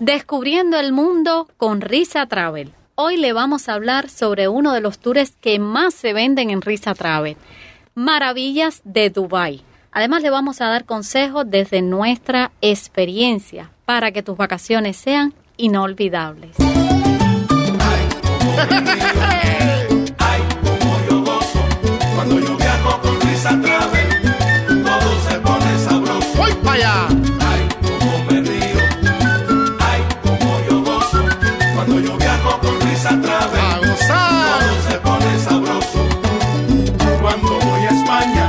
Descubriendo el mundo con Risa Travel. Hoy le vamos a hablar sobre uno de los tours que más se venden en Risa Travel, Maravillas de Dubai. Además le vamos a dar consejos desde nuestra experiencia para que tus vacaciones sean inolvidables. cuando ¡A gozar! todo se pone sabroso. Cuando voy a España,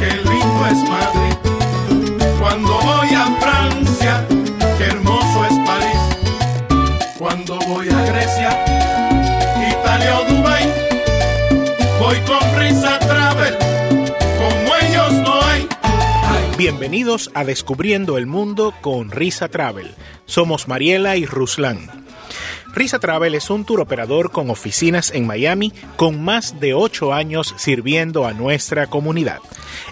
qué lindo es Madrid. Cuando voy a Francia, qué hermoso es París. Cuando voy a Grecia, Italia o Dubai, voy con Risa Travel, como ellos no hay. Bienvenidos a Descubriendo el Mundo con Risa Travel. Somos Mariela y Ruslan. Risa Travel es un tour operador con oficinas en Miami con más de 8 años sirviendo a nuestra comunidad.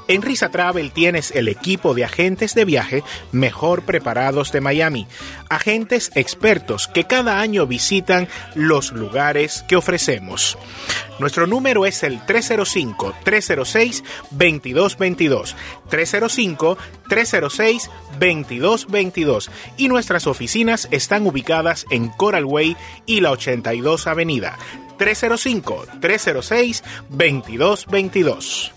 En Risa Travel tienes el equipo de agentes de viaje mejor preparados de Miami, agentes expertos que cada año visitan los lugares que ofrecemos. Nuestro número es el 305-306-2222. 305-306-2222. Y nuestras oficinas están ubicadas en Coral Way y la 82 Avenida. 305-306-2222.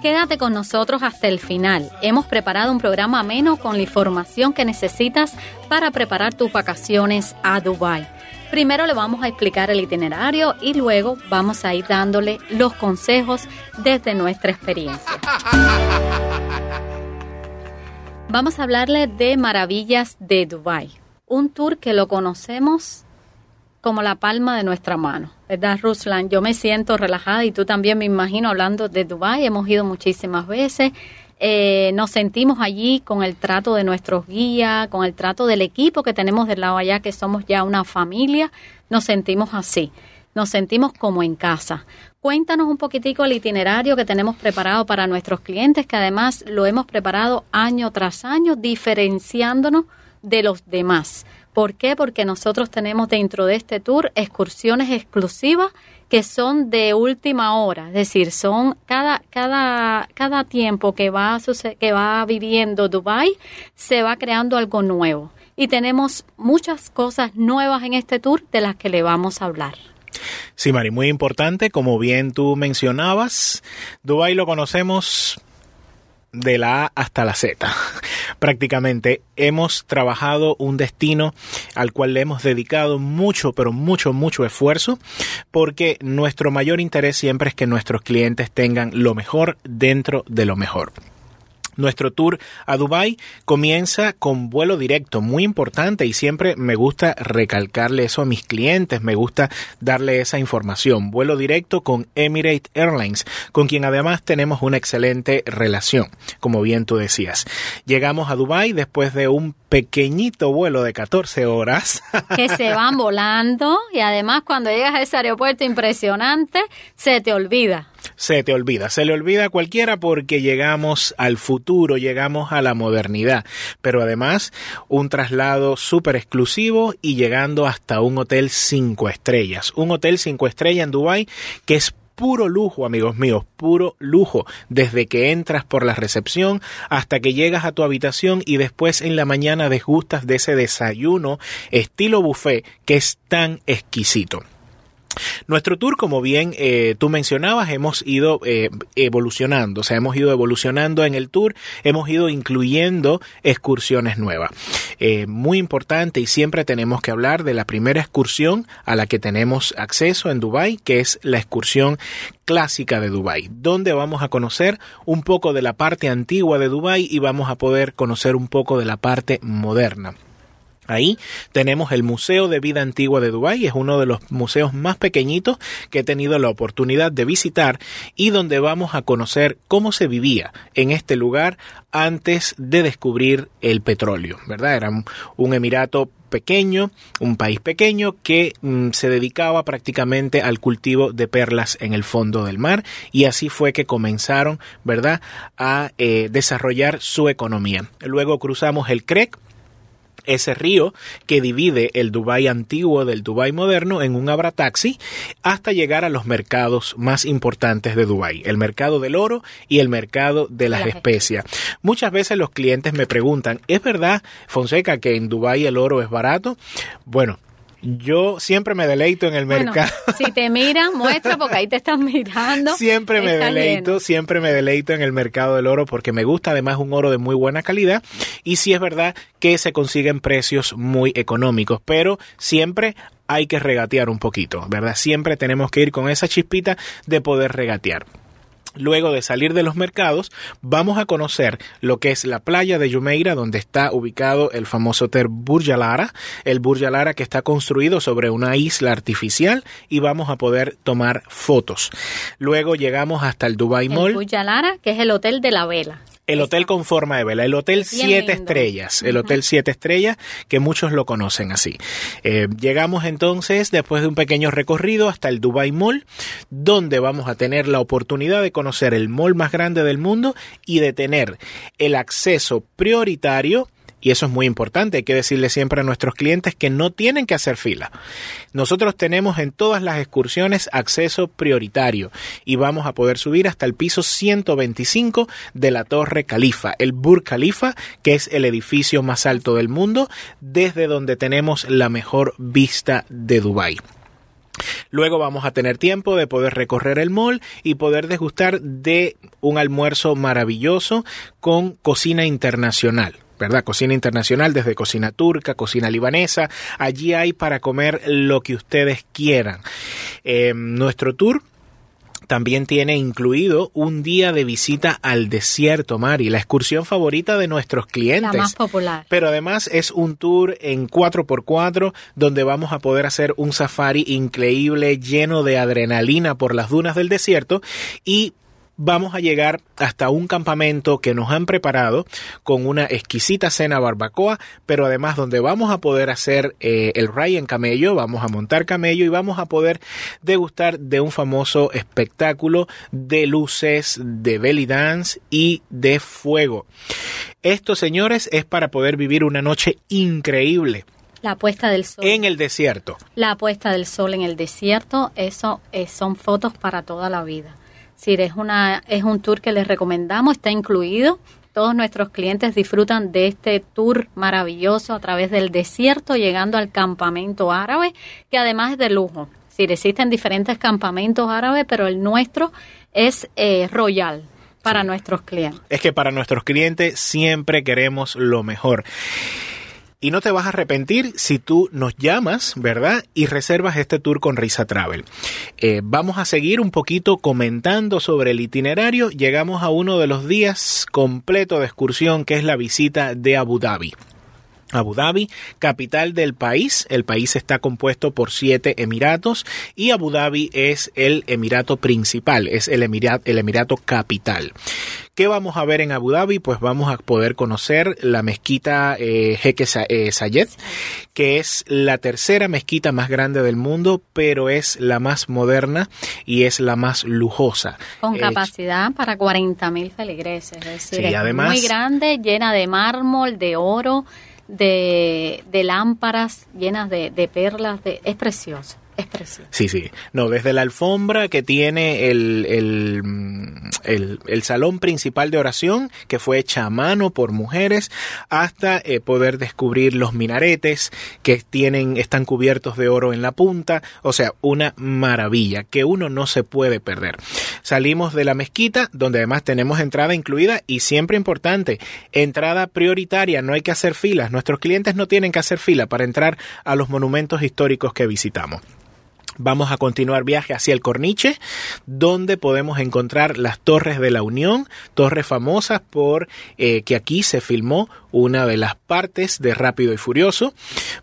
Quédate con nosotros hasta el final. Hemos preparado un programa ameno con la información que necesitas para preparar tus vacaciones a Dubai. Primero le vamos a explicar el itinerario y luego vamos a ir dándole los consejos desde nuestra experiencia. Vamos a hablarle de Maravillas de Dubai, un tour que lo conocemos como la palma de nuestra mano, ¿verdad, Ruslan? Yo me siento relajada y tú también me imagino hablando de Dubái. Hemos ido muchísimas veces. Eh, nos sentimos allí con el trato de nuestros guías, con el trato del equipo que tenemos del lado allá, que somos ya una familia. Nos sentimos así. Nos sentimos como en casa. Cuéntanos un poquitico el itinerario que tenemos preparado para nuestros clientes, que además lo hemos preparado año tras año, diferenciándonos de los demás. ¿Por qué? Porque nosotros tenemos dentro de este tour excursiones exclusivas que son de última hora, es decir, son cada cada cada tiempo que va que va viviendo Dubai se va creando algo nuevo y tenemos muchas cosas nuevas en este tour de las que le vamos a hablar. Sí, Mari, muy importante, como bien tú mencionabas, Dubái lo conocemos de la A hasta la Z. Prácticamente hemos trabajado un destino al cual le hemos dedicado mucho, pero mucho, mucho esfuerzo, porque nuestro mayor interés siempre es que nuestros clientes tengan lo mejor dentro de lo mejor. Nuestro tour a Dubai comienza con vuelo directo, muy importante y siempre me gusta recalcarle eso a mis clientes, me gusta darle esa información. Vuelo directo con Emirates Airlines, con quien además tenemos una excelente relación, como bien tú decías. Llegamos a Dubai después de un pequeñito vuelo de 14 horas. que se van volando y además cuando llegas a ese aeropuerto impresionante se te olvida. Se te olvida, se le olvida a cualquiera porque llegamos al futuro, llegamos a la modernidad, pero además un traslado súper exclusivo y llegando hasta un hotel cinco estrellas, un hotel cinco estrellas en Dubai que es puro lujo, amigos míos, puro lujo, desde que entras por la recepción hasta que llegas a tu habitación y después en la mañana desgustas de ese desayuno estilo buffet que es tan exquisito. Nuestro tour, como bien eh, tú mencionabas, hemos ido eh, evolucionando, o sea, hemos ido evolucionando en el tour, hemos ido incluyendo excursiones nuevas. Eh, muy importante y siempre tenemos que hablar de la primera excursión a la que tenemos acceso en Dubai, que es la excursión clásica de Dubai, donde vamos a conocer un poco de la parte antigua de Dubai y vamos a poder conocer un poco de la parte moderna. Ahí tenemos el Museo de Vida Antigua de Dubái, es uno de los museos más pequeñitos que he tenido la oportunidad de visitar y donde vamos a conocer cómo se vivía en este lugar antes de descubrir el petróleo, ¿verdad? Era un, emirato pequeño, un país pequeño que mm, se dedicaba prácticamente al cultivo de perlas en el fondo del mar y así fue que comenzaron, ¿verdad?, a eh, desarrollar su economía. Luego cruzamos el CREC, ese río que divide el Dubái antiguo del Dubái moderno en un abrataxi hasta llegar a los mercados más importantes de Dubái, el mercado del oro y el mercado de las, especias. Muchas veces los clientes me preguntan, ¿es verdad, Fonseca, que en Dubái el oro es barato? Bueno, yo siempre me deleito en el mercado. Si te miran, muestra porque ahí te están mirando. Siempre me deleito, siempre me deleito en el mercado del oro porque me gusta además un oro de muy buena calidad y sí es verdad que se consiguen precios muy económicos, pero siempre hay que regatear un poquito, ¿verdad? Siempre tenemos que ir con esa chispita de poder regatear. Luego de salir de los mercados, vamos a conocer lo que es la playa de Jumeirah, donde está ubicado el famoso hotel Burjalara, el Burjalara que está construido sobre una isla artificial y vamos a poder tomar fotos. Luego llegamos hasta el Dubai Mall. El Burjalara, que es el hotel de la vela. El hotel con forma de vela, el hotel siete estrellas, el hotel siete estrellas que muchos lo conocen así. Eh, llegamos entonces después de un pequeño recorrido hasta el Dubai Mall, donde vamos a tener la oportunidad de conocer el mall más grande del mundo y de tener el acceso prioritario y eso es muy importante, hay que decirle siempre a nuestros clientes que no tienen que hacer fila. Nosotros tenemos en todas las excursiones acceso prioritario y vamos a poder subir hasta el piso 125 de la Torre Califa, el Burj Khalifa, que es el edificio más alto del mundo, desde donde tenemos la mejor vista de Dubái. Luego vamos a tener tiempo de poder recorrer el mall y poder degustar de un almuerzo maravilloso con cocina internacional. ¿Verdad? Cocina internacional, desde cocina turca, cocina libanesa. Allí hay para comer lo que ustedes quieran. Eh, nuestro tour también tiene incluido un día de visita al desierto, Mari, la excursión favorita de nuestros clientes. La más popular. Pero además es un tour en 4x4 donde vamos a poder hacer un safari increíble lleno de adrenalina por las dunas del desierto y vamos a llegar hasta un campamento que nos han preparado con una exquisita cena barbacoa, pero además donde vamos a poder hacer eh, el ride en camello, vamos a montar camello y vamos a poder degustar de un famoso espectáculo de luces, de belly dance y de fuego. Esto, señores, es para poder vivir una noche increíble. La puesta del sol. En el desierto. La puesta del sol en el desierto, eso eh, son fotos para toda la vida es, una, es un tour que les recomendamos, está incluido. Todos nuestros clientes disfrutan de este tour maravilloso a través del desierto, llegando al campamento árabe, que además es de lujo. Si existen diferentes campamentos árabes, pero el nuestro es eh, royal para nuestros clientes. Es que para nuestros clientes siempre queremos lo mejor. Y no te vas a arrepentir si tú nos llamas, ¿verdad? Y reservas este tour con Risa Travel. Eh, vamos a seguir un poquito comentando sobre el itinerario. Llegamos a uno de los días completo de excursión que es la visita de Abu Dhabi. Abu Dhabi, capital del país. El país está compuesto por siete emiratos y Abu Dhabi es el emirato principal, es el, emirato, el emirato capital. ¿Qué vamos a ver en Abu Dhabi? Pues vamos a poder conocer la mezquita eh, Jeque eh, Sayed, que es la tercera mezquita más grande del mundo, pero es la más moderna y es la más lujosa. Con Eh, capacidad para 40.000 feligreses, es decir, Sí, es además- muy grande, llena de mármol, de oro, de, de lámparas llenas de, de perlas, de, es precioso, es precioso. Sí, sí. No, desde la alfombra que tiene el, el, el salón principal de oración, que fue hecha a mano por mujeres, hasta eh, poder descubrir los minaretes que tienen, están cubiertos de oro en la punta. O sea, una maravilla que uno no se puede perder. Salimos de la mezquita, donde además tenemos entrada incluida y siempre importante, entrada prioritaria, no hay que hacer filas. Nuestros clientes no tienen que hacer fila para entrar a los monumentos históricos que visitamos. Vamos a continuar viaje hacia el Corniche, donde podemos encontrar las Torres de la Unión, torres famosas por eh, que aquí se filmó una de las partes de Rápido y Furioso.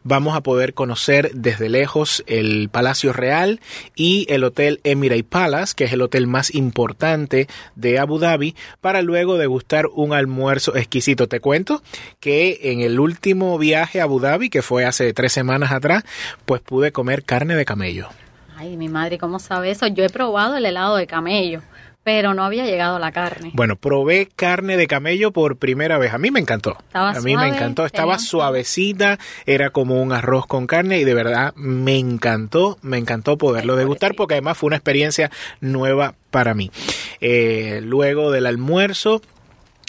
Vamos a poder conocer desde lejos el Palacio Real y el Hotel Emirate Palace, que es el hotel más importante de Abu Dhabi, para luego degustar un almuerzo exquisito. Te cuento que en el último viaje a Abu Dhabi, que fue hace tres semanas atrás, pues pude comer carne de camello. Ay, mi madre, ¿cómo sabe eso? Yo he probado el helado de camello, pero no había llegado la carne. Bueno, probé carne de camello por primera vez. A mí me encantó. Estaba a mí suave, me encantó. Estaba tenía suavecita, era como un arroz con carne y de verdad me encantó, me encantó poderlo degustar porque además fue una experiencia nueva para mí. Eh, luego del almuerzo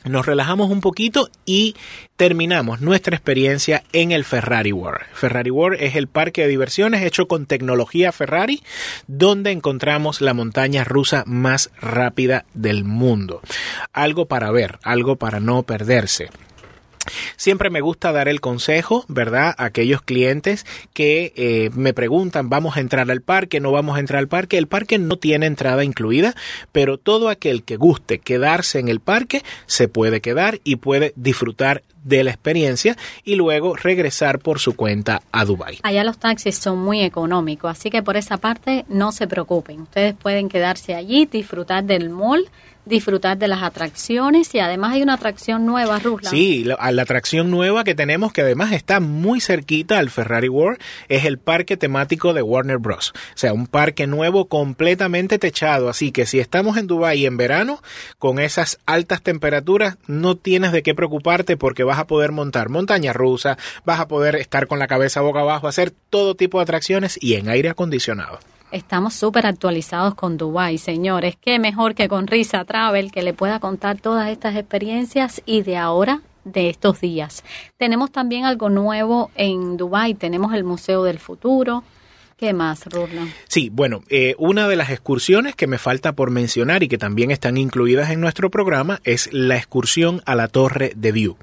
nos relajamos un poquito y terminamos nuestra experiencia en el Ferrari World. Ferrari World es el parque de diversiones hecho con tecnología Ferrari, donde encontramos la montaña rusa más rápida del mundo. Algo para ver, algo para no perderse. Siempre me gusta dar el consejo, ¿verdad? A aquellos clientes que eh, me preguntan, ¿vamos a entrar al parque? ¿No vamos a entrar al parque? El parque no tiene entrada incluida, pero todo aquel que guste quedarse en el parque se puede quedar y puede disfrutar de la experiencia y luego regresar por su cuenta a Dubai. Allá los taxis son muy económicos, así que por esa parte no se preocupen. Ustedes pueden quedarse allí, disfrutar del mall, disfrutar de las atracciones y además hay una atracción nueva, Ruslan. Sí, la, la atracción nueva que tenemos, que además está muy cerquita al Ferrari World, es el parque temático de Warner Bros. O sea, un parque nuevo completamente techado. Así que si estamos en Dubái en verano, con esas altas temperaturas, no tienes de qué preocuparte porque vas a poder montar montaña rusa, vas a poder estar con la cabeza boca abajo, hacer todo tipo de atracciones y en aire acondicionado. Estamos súper actualizados con Dubai, señores. Qué mejor que con Risa Travel, que le pueda contar todas estas experiencias y de ahora, de estos días. Tenemos también algo nuevo en Dubai. Tenemos el Museo del Futuro. ¿Qué más? Sí, bueno, eh, una de las excursiones que me falta por mencionar y que también están incluidas en nuestro programa es la excursión a la Torre de View.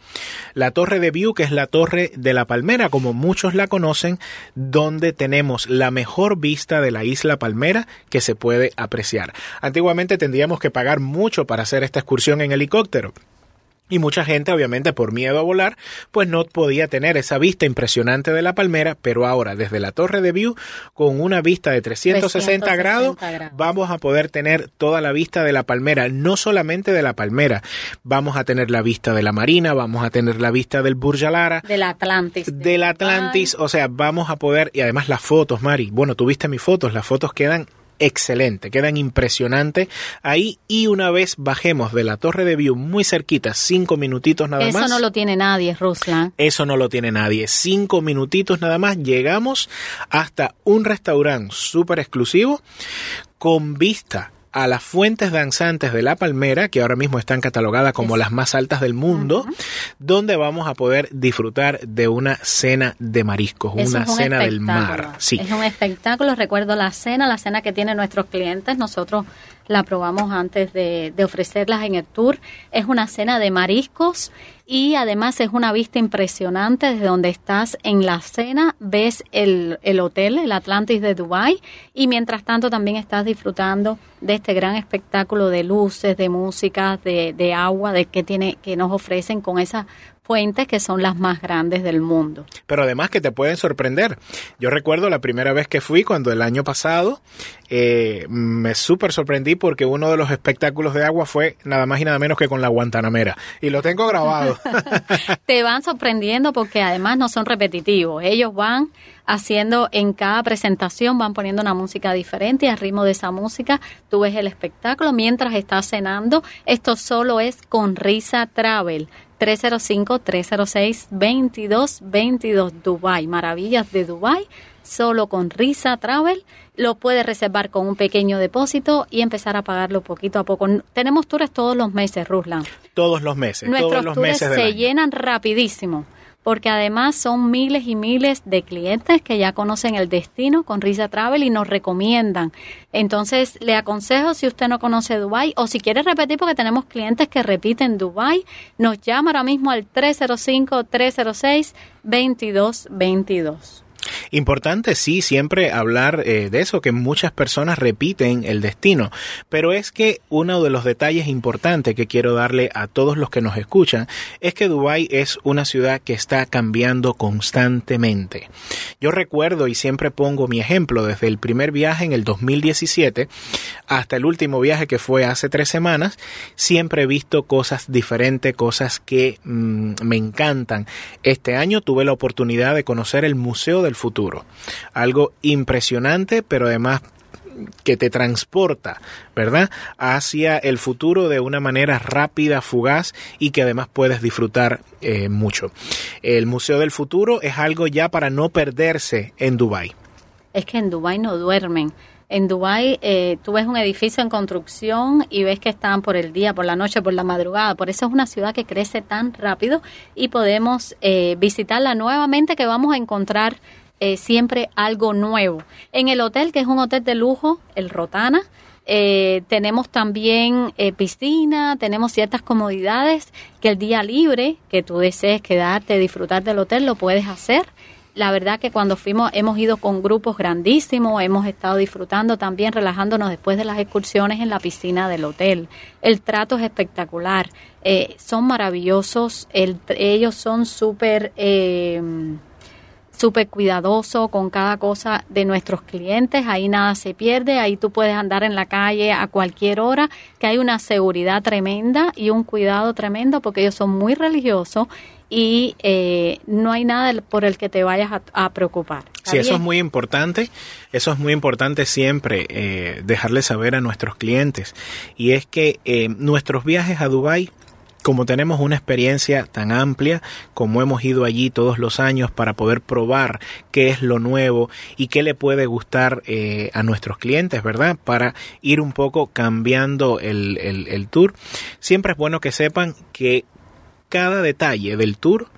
La Torre de View, que es la Torre de la Palmera, como muchos la conocen, donde tenemos la mejor vista de la isla Palmera que se puede apreciar. Antiguamente tendríamos que pagar mucho para hacer esta excursión en helicóptero. Y mucha gente, obviamente, por miedo a volar, pues no podía tener esa vista impresionante de la palmera, pero ahora desde la torre de View, con una vista de 360, 360 grados, grados. vamos a poder tener toda la vista de la palmera, no solamente de la palmera, vamos a tener la vista de la marina, vamos a tener la vista del Burj Al Arab, Del Atlantis. de del. Atlantis, o sea, vamos a poder, y además las fotos, Mari, bueno, tuviste mis fotos, las fotos quedan excelente, quedan impresionantes ahí y una vez bajemos de la torre de View muy cerquita, cinco minutitos nada Eso más. no lo tiene nadie, Ruslan. Eso no lo tiene nadie. Cinco minutitos nada más. Llegamos hasta un restaurante súper exclusivo con vista a las fuentes danzantes de La Palmera, que ahora mismo están catalogadas como las más altas del mundo, donde vamos a poder disfrutar de una cena de mariscos, Eso una un cena del mar. Sí. Es un espectáculo. Recuerdo la cena, la cena que tienen nuestros clientes. Nosotros la probamos antes de, de ofrecerlas en el tour. Es una cena de mariscos y además es una vista impresionante desde donde estás en la cena. Ves el, el hotel, el Atlantis de Dubai y mientras tanto también estás disfrutando de este gran espectáculo de luces, de música, de, de agua, de que tiene que nos ofrecen con esas fuentes que son las más grandes del mundo. pero además que te pueden sorprender. Yo recuerdo la primera vez que fui, cuando el año pasado, eh, me súper sorprendí porque uno de los espectáculos de agua fue nada más y nada menos que con la Guantanamera. Y lo tengo grabado. te van sorprendiendo porque además no son repetitivos. Ellos van haciendo en cada presentación, van poniendo una música diferente y al ritmo de esa música tú ves el espectáculo mientras estás cenando. Esto solo es con Risa Travel. 305-306-2222 Dubai. Maravillas de Dubai. Solo con Risa Travel. Lo puedes reservar con un pequeño depósito y empezar a pagarlo poquito a poco. Tenemos tours todos los meses, Ruslan. todos los meses, Nuestros todos los tours meses del se año. llenan rapidísimo, porque además son miles y miles de clientes que ya conocen el destino con Risa Travel y nos recomiendan. Entonces, le aconsejo si usted no conoce Dubai o si quiere repetir, porque tenemos clientes que repiten Dubai, nos llama ahora mismo al 305-306-2222. Importante, sí, siempre hablar eh, de eso, que muchas personas repiten el destino, pero es que uno de los detalles importantes que quiero darle a todos los que nos escuchan es que Dubái es una ciudad que está cambiando constantemente. Yo recuerdo y siempre pongo mi ejemplo desde el primer viaje en el 2017 hasta el último viaje que fue hace tres semanas, siempre he visto cosas diferentes, cosas que mm, me encantan. Este año tuve la oportunidad de conocer el Museo del Futuro, algo impresionante, pero además que te transporta, ¿verdad? Hacia el futuro de una manera rápida, fugaz y que además puedes disfrutar eh, mucho. El Museo del Futuro es algo ya para no perderse en Dubái. Es que en Dubái no duermen. En Dubái eh, tú ves un edificio en construcción y ves que están por el día, por la noche, por la madrugada. Por eso es una ciudad que crece tan rápido y podemos eh, visitarla nuevamente que vamos a encontrar eh, siempre algo nuevo. En el hotel, que es un hotel de lujo, el Rotana, tenemos también piscina, tenemos ciertas comodidades que el día libre que tú desees quedarte, disfrutar del hotel, lo puedes hacer. La verdad que cuando fuimos hemos ido con grupos grandísimos, hemos estado disfrutando también, relajándonos después de las excursiones en la piscina del hotel. El trato es espectacular, eh, son maravillosos, ellos son súper... Eh, súper cuidadoso con cada cosa de nuestros clientes, ahí nada se pierde, ahí tú puedes andar en la calle a cualquier hora, que hay una seguridad tremenda y un cuidado tremendo porque ellos son muy religiosos y eh, no hay nada por el que te vayas a, preocupar. Sí, eso es muy importante, eso es muy importante siempre eh, dejarle saber a nuestros clientes y es que eh, nuestros viajes a Dubái como tenemos una experiencia tan amplia, como hemos ido allí todos los años para poder probar qué es lo nuevo y qué le puede gustar eh, a nuestros clientes, ¿verdad? Para ir un poco cambiando el, el tour. Siempre es bueno que sepan que cada detalle del tour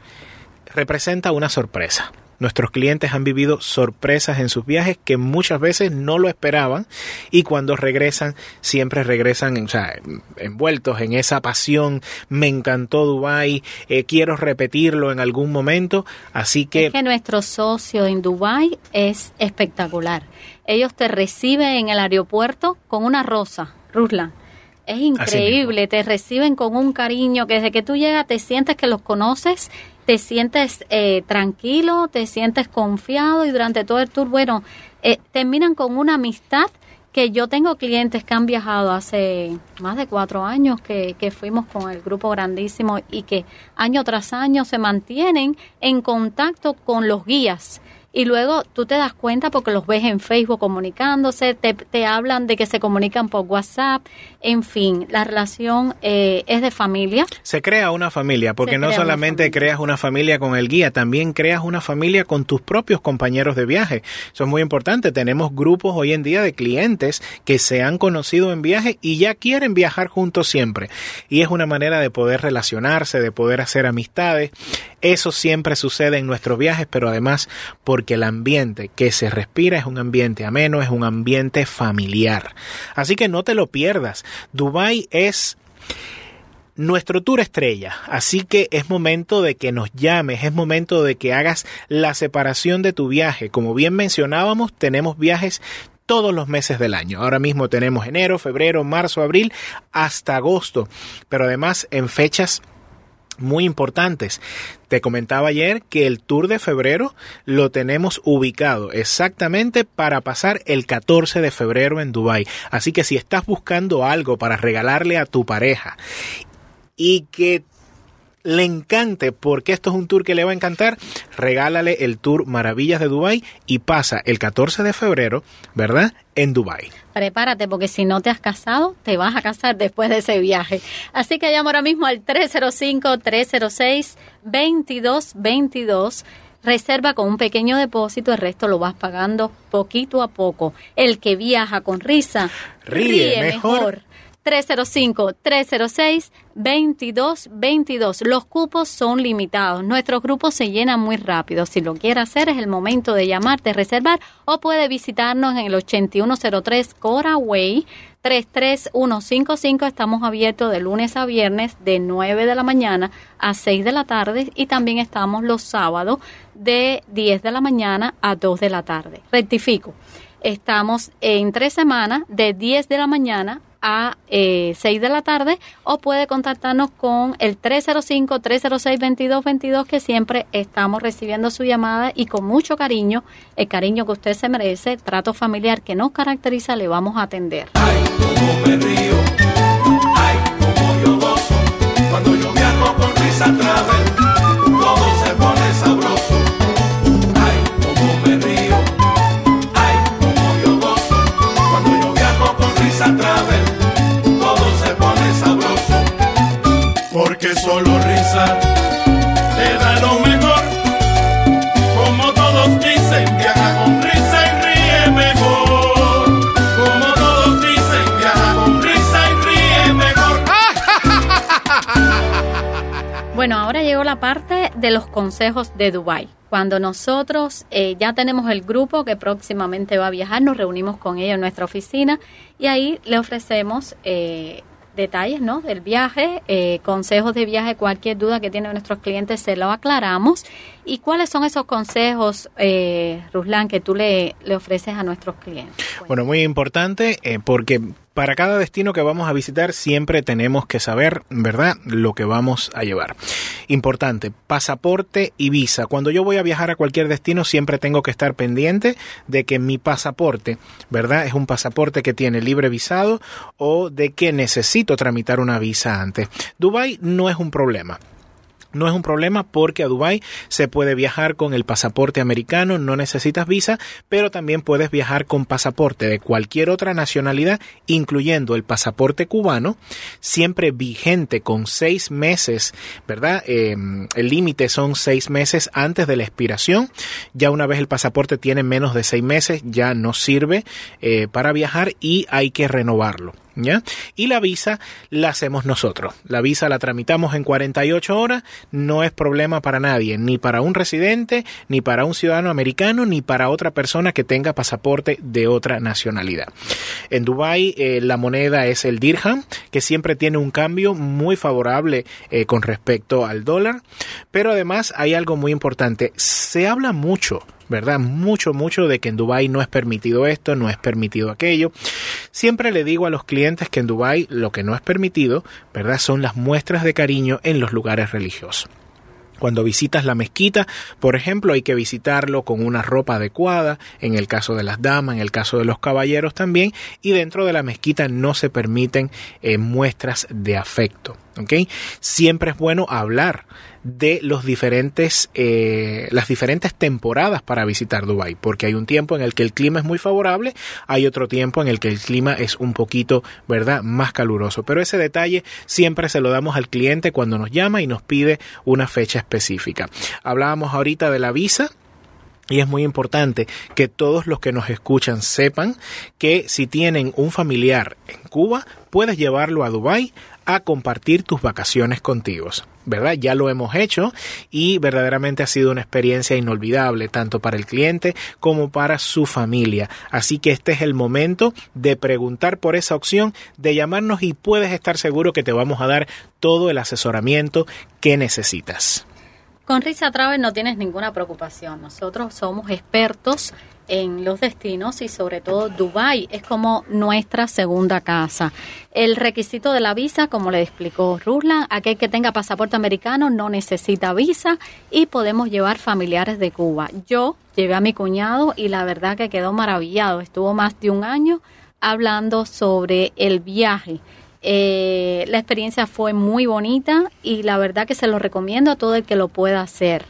representa una sorpresa. Nuestros clientes han vivido sorpresas en sus viajes que muchas veces no lo esperaban y cuando regresan siempre regresan o sea, envueltos en esa pasión. Me encantó Dubai, eh, quiero repetirlo en algún momento, así que es que nuestro socio en Dubai es espectacular. Ellos te reciben en el aeropuerto con una rosa, Ruslan es increíble, te reciben con un cariño que desde que tú llegas te sientes que los conoces, te sientes eh, tranquilo, te sientes confiado y durante todo el tour, bueno, eh, terminan con una amistad que yo tengo clientes que han viajado hace más de cuatro años que, que fuimos con el grupo grandísimo y que año tras año se mantienen en contacto con los guías y luego tú te das cuenta porque los ves en Facebook comunicándose, te, te hablan de que se comunican por WhatsApp, en fin, la relación eh, es de familia. Se crea una familia, porque no solamente creas una familia con el guía, también creas una familia con tus propios compañeros de viaje. Eso es muy importante. Tenemos grupos hoy en día de clientes que se han conocido en viaje y ya quieren viajar juntos siempre. Y es una manera de poder relacionarse, de poder hacer amistades. Eso siempre sucede en nuestros viajes, pero además porque el ambiente que se respira es un ambiente ameno, es un ambiente familiar. Así que no te lo pierdas. Dubai es nuestro tour estrella, así que es momento de que nos llames, es momento de que hagas la separación de tu viaje. Como bien mencionábamos, tenemos viajes todos los meses del año. Ahora mismo tenemos enero, febrero, marzo, abril, hasta agosto, pero además en fechas muy importantes. Te comentaba ayer que el tour de febrero lo tenemos ubicado exactamente para pasar el 14 de febrero en Dubai. Así que si estás buscando algo para regalarle a tu pareja y que le encante porque esto es un tour que le va a encantar, regálale el tour Maravillas de Dubai y pasa el 14 de febrero, ¿verdad? En Dubai. Prepárate porque si no te has casado, te vas a casar después de ese viaje. Así que llamo ahora mismo al 305-306-2222. Reserva con un pequeño depósito, el resto lo vas pagando poquito a poco. El que viaja con risa ríe, mejor. 305-306-2222. Los cupos son limitados. Nuestros grupos se llenan muy rápido. Si lo quiere hacer, es el momento de llamarte, reservar o puede visitarnos en el 8103 Cora Way 33155. Estamos abiertos de lunes a viernes de 9 de la mañana a 6 de la tarde y también estamos los sábados de 10 de la mañana a 2 de la tarde. Rectifico. Estamos en tres semanas de 10 de la mañana a eh, 6 de la tarde o puede contactarnos con el 305-306-2222 que siempre estamos recibiendo su llamada y con mucho cariño, el cariño que usted se merece, trato familiar que nos caracteriza, le vamos a atender. Ay, cuando yo viajo con risa travel, todo se pone sabroso. solo risa. Te da lo mejor, como todos dicen, viaja con risa y ríe mejor. Como todos dicen, viaja con risa y ríe mejor. Bueno, ahora llegó la parte de los consejos de Dubai. Cuando nosotros eh, ya tenemos el grupo que próximamente va a viajar, nos reunimos con ellos en nuestra oficina y ahí le ofrecemos eh, detalles ¿no? del viaje, eh, consejos de viaje, cualquier duda que tienen nuestros clientes se lo aclaramos. ¿Y cuáles son esos consejos, eh, Ruslan, que tú le, le ofreces a nuestros clientes? Bueno, muy importante eh, porque para cada destino que vamos a visitar siempre tenemos que saber, ¿verdad?, lo que vamos a llevar. Importante, pasaporte y visa. Cuando yo voy a viajar a cualquier destino siempre tengo que estar pendiente de que mi pasaporte, ¿verdad?, es un pasaporte que tiene libre visado o de que necesito tramitar una visa antes. Dubai no es un problema. No es un problema porque a Dubái se puede viajar con el pasaporte americano, no necesitas visa, pero también puedes viajar con pasaporte de cualquier otra nacionalidad, incluyendo el pasaporte cubano, siempre vigente con seis meses, ¿verdad? Eh, el límite son seis meses antes de la expiración. Ya una vez el pasaporte tiene menos de seis meses, ya no sirve eh, para viajar y hay que renovarlo. Y la visa la hacemos nosotros. La visa la tramitamos en 48 horas, no es problema para nadie, ni para un residente, ni para un ciudadano americano, ni para otra persona que tenga pasaporte de otra nacionalidad. En Dubai eh, la moneda es el dirham, que siempre tiene un cambio muy favorable eh, con respecto al dólar, pero además hay algo muy importante, se habla mucho ¿verdad? Mucho, mucho de que en Dubai no es permitido esto, no es permitido aquello. Siempre le digo a los clientes que en Dubai lo que no es permitido, ¿verdad? Son las muestras de cariño en los lugares religiosos. Cuando visitas la mezquita, por ejemplo, hay que visitarlo con una ropa adecuada, en el caso de las damas, en el caso de los caballeros también, y dentro de la mezquita no se permiten eh, muestras de afecto. ¿okay? Siempre es bueno hablar de los diferentes, eh, las diferentes temporadas para visitar Dubai, porque hay un tiempo en el que el clima es muy favorable, hay otro tiempo en el que el clima es un poquito, ¿verdad?, más caluroso. Pero ese detalle siempre se lo damos al cliente cuando nos llama y nos pide una fecha específica. Hablábamos ahorita de la visa. Y es muy importante que todos los que nos escuchan sepan que si tienen un familiar en Cuba, puedes llevarlo a Dubai a compartir tus vacaciones contigo. ¿Verdad? Ya lo hemos hecho y verdaderamente ha sido una experiencia inolvidable tanto para el cliente como para su familia. Así que este es el momento de preguntar por esa opción, de llamarnos y puedes estar seguro que te vamos a dar todo el asesoramiento que necesitas. Con Risa Travel no tienes ninguna preocupación. Nosotros somos expertos en los destinos y sobre todo Dubai es como nuestra segunda casa. El requisito de la visa, como le explicó Ruslan, aquel que tenga pasaporte americano no necesita visa y podemos llevar familiares de Cuba. Yo llevé a mi cuñado y la verdad que quedó maravillado. Estuvo más de un año hablando sobre el viaje eh, la experiencia fue muy bonita y la verdad que se lo recomiendo a todo el que lo pueda hacer.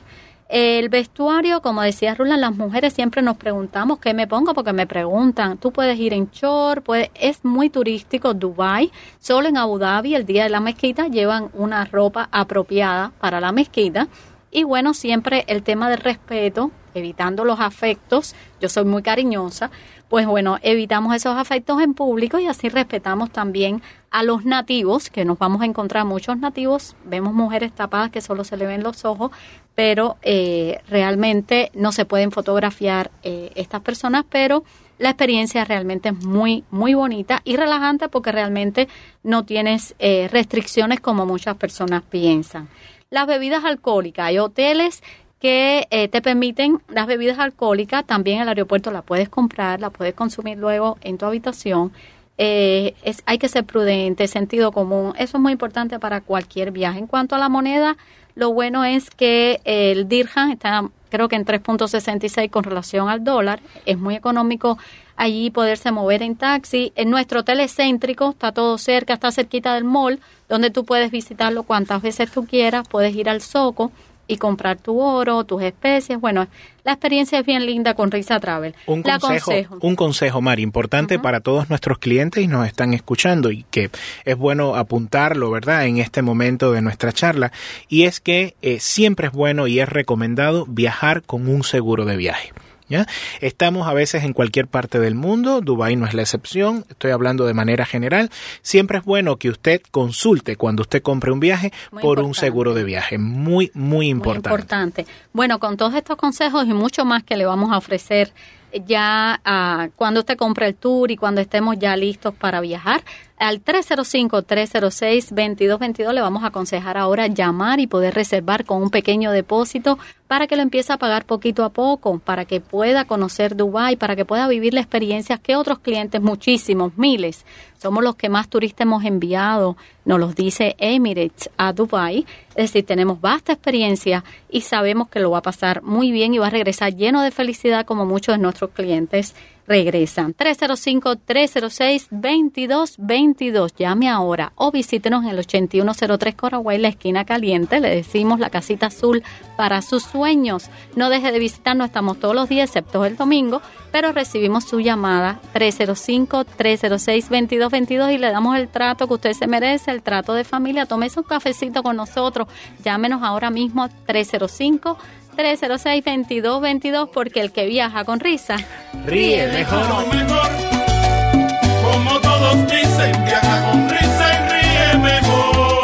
El vestuario, como decía Rula, las mujeres siempre nos preguntamos qué me pongo porque me preguntan, tú puedes ir en short, es muy turístico Dubai, solo en Abu Dhabi el día de la mezquita llevan una ropa apropiada para la mezquita. Y bueno, siempre el tema del respeto, evitando los afectos, yo soy muy cariñosa, pues bueno, evitamos esos afectos en público y así respetamos también a los nativos, que nos vamos a encontrar muchos nativos, vemos mujeres tapadas que solo se le ven los ojos, pero eh, realmente no se pueden fotografiar eh, estas personas, pero la experiencia realmente es muy, muy bonita y relajante porque realmente no tienes eh, restricciones como muchas personas piensan. Las bebidas alcohólicas, hay hoteles que eh, te permiten las bebidas alcohólicas, también en el aeropuerto la puedes comprar, la puedes consumir luego en tu habitación. Eh, es, hay que ser prudente, sentido común, eso es muy importante para cualquier viaje. En cuanto a la moneda, lo bueno es que el dirham está creo que en 3.66 con relación al dólar, es muy económico allí poderse mover en taxi. En nuestro hotel es céntrico, está todo cerca, está cerquita del mall, donde tú puedes visitarlo cuantas veces tú quieras, puedes ir al Soco y comprar tu oro, tus especies. Bueno, la experiencia es bien linda con Risa Travel. Un consejo, un consejo, Mari, importante para todos nuestros clientes y nos están escuchando y que es bueno apuntarlo, ¿verdad?, en este momento de nuestra charla, y es que eh, siempre es bueno y es recomendado viajar con un seguro de viaje. ¿Ya? Estamos a veces en cualquier parte del mundo, Dubái no es la excepción, estoy hablando de manera general. Siempre es bueno que usted consulte cuando usted compre un viaje Muy por un seguro de viaje, muy, muy importante. Muy importante. Bueno, con todos estos consejos y mucho más que le vamos a ofrecer ya ah, cuando usted compre el tour y cuando estemos ya listos para viajar, al 305-306-2222 le vamos a aconsejar ahora llamar y poder reservar con un pequeño depósito para que lo empiece a pagar poquito a poco, para que pueda conocer Dubái, para que pueda vivir la experiencia que otros clientes, muchísimos, miles, somos los que más turistas hemos enviado, nos los dice Emirates a Dubái, es decir, tenemos vasta experiencia y sabemos que lo va a pasar muy bien y va a regresar lleno de felicidad como muchos de nuestros clientes regresan. 305-306-2222. Llame ahora o visítenos en el 8103 Coraway, la esquina caliente. Le decimos la casita azul para sus sueños. No deje de visitarnos, estamos todos los días, excepto el domingo, pero recibimos su llamada 305-306-2222 y le damos el trato que usted se merece, el trato de familia. Tómese un cafecito con nosotros. Llámenos ahora mismo 305 306-2222 porque el que viaja con risa ríe mejor. mejor. Como todos dicen, viaja con risa y ríe mejor.